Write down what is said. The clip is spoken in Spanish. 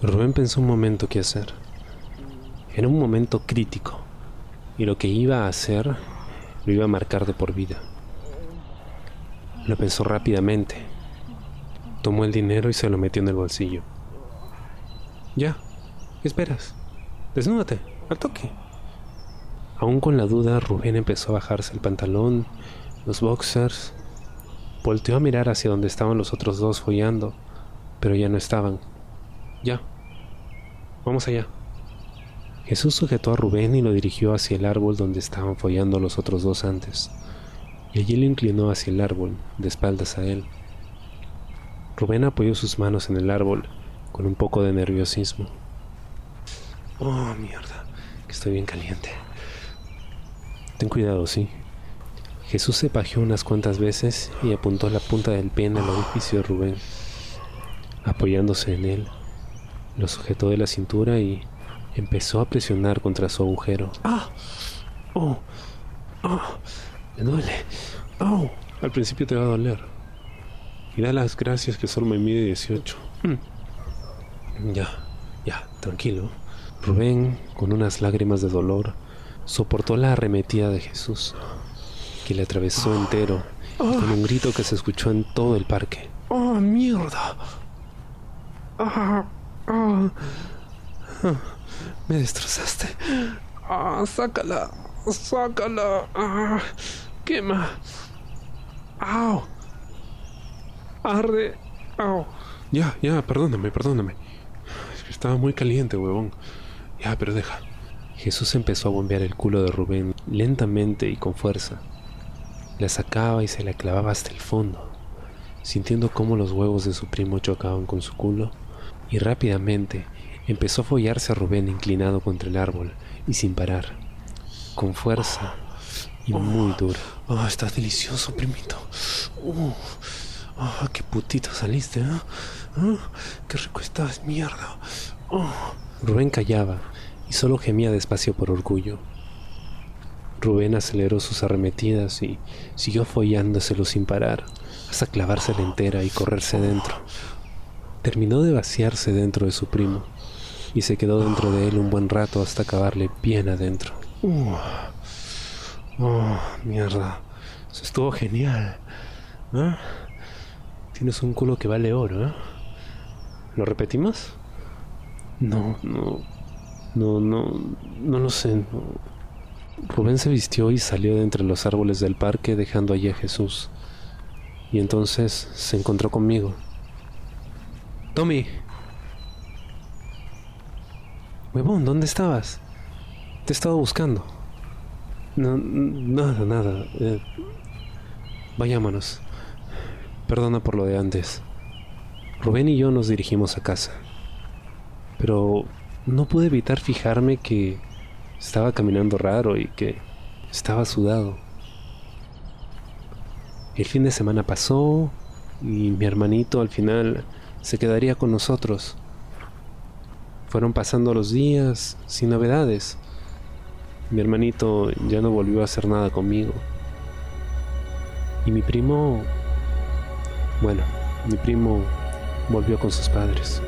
Rubén pensó un momento qué hacer. Era un momento crítico y lo que iba a hacer lo iba a marcar de por vida. Lo pensó rápidamente. Tomó el dinero y se lo metió en el bolsillo. Ya, ¿qué esperas? Desnúdate, al toque. Aún con la duda, Rubén empezó a bajarse el pantalón, los boxers. Volteó a mirar hacia donde estaban los otros dos follando, pero ya no estaban. Ya. Vamos allá. Jesús sujetó a Rubén y lo dirigió hacia el árbol donde estaban follando los otros dos antes, y allí lo inclinó hacia el árbol, de espaldas a él. Rubén apoyó sus manos en el árbol, con un poco de nerviosismo. Oh, mierda, que estoy bien caliente. Ten cuidado, sí. Jesús se pajeó unas cuantas veces y apuntó la punta del pie en el orificio de Rubén. Apoyándose en él, lo sujetó de la cintura y empezó a presionar contra su agujero. ¡Ah! ¡Oh! ¡Oh! Me duele. ¡Oh! Al principio te va a doler. Y da las gracias que solo me mide 18. Hmm. Ya, ya, tranquilo. Rubén, con unas lágrimas de dolor, soportó la arremetida de Jesús, que le atravesó entero, con un grito que se escuchó en todo el parque. ¡Oh, mierda! Ah, ah, me destrozaste. Ah, sácala, sácala. Ah, quema. ¡Au! Arde. ¡Au! Ya, ya, perdóname, perdóname. Estaba muy caliente, huevón. Ya, pero deja. Jesús empezó a bombear el culo de Rubén lentamente y con fuerza. La sacaba y se la clavaba hasta el fondo, sintiendo cómo los huevos de su primo chocaban con su culo, y rápidamente empezó a follarse a Rubén inclinado contra el árbol y sin parar, con fuerza y muy duro. Oh, está delicioso, primito. Oh, oh, qué putito saliste, ¿eh? Oh, qué rico estás, mierda. Oh. Rubén callaba y solo gemía despacio por orgullo. Rubén aceleró sus arremetidas y siguió follándoselo sin parar, hasta clavársela entera y correrse dentro. Terminó de vaciarse dentro de su primo y se quedó dentro de él un buen rato hasta acabarle bien adentro. Uh. Oh, mierda. Eso estuvo genial. ¿Eh? Tienes un culo que vale oro, ¿eh? ¿Lo repetimos? No, no. No, no. No lo sé. no. Rubén se vistió y salió de entre los árboles del parque dejando allí a Jesús. Y entonces se encontró conmigo. Tommy. Huevón, ¿dónde estabas? Te he estado buscando. No, nada, nada. Eh, Vayámonos. Perdona por lo de antes. Rubén y yo nos dirigimos a casa. Pero no pude evitar fijarme que estaba caminando raro y que estaba sudado. El fin de semana pasó y mi hermanito al final se quedaría con nosotros. Fueron pasando los días sin novedades. Mi hermanito ya no volvió a hacer nada conmigo. Y mi primo, bueno, mi primo volvió con sus padres.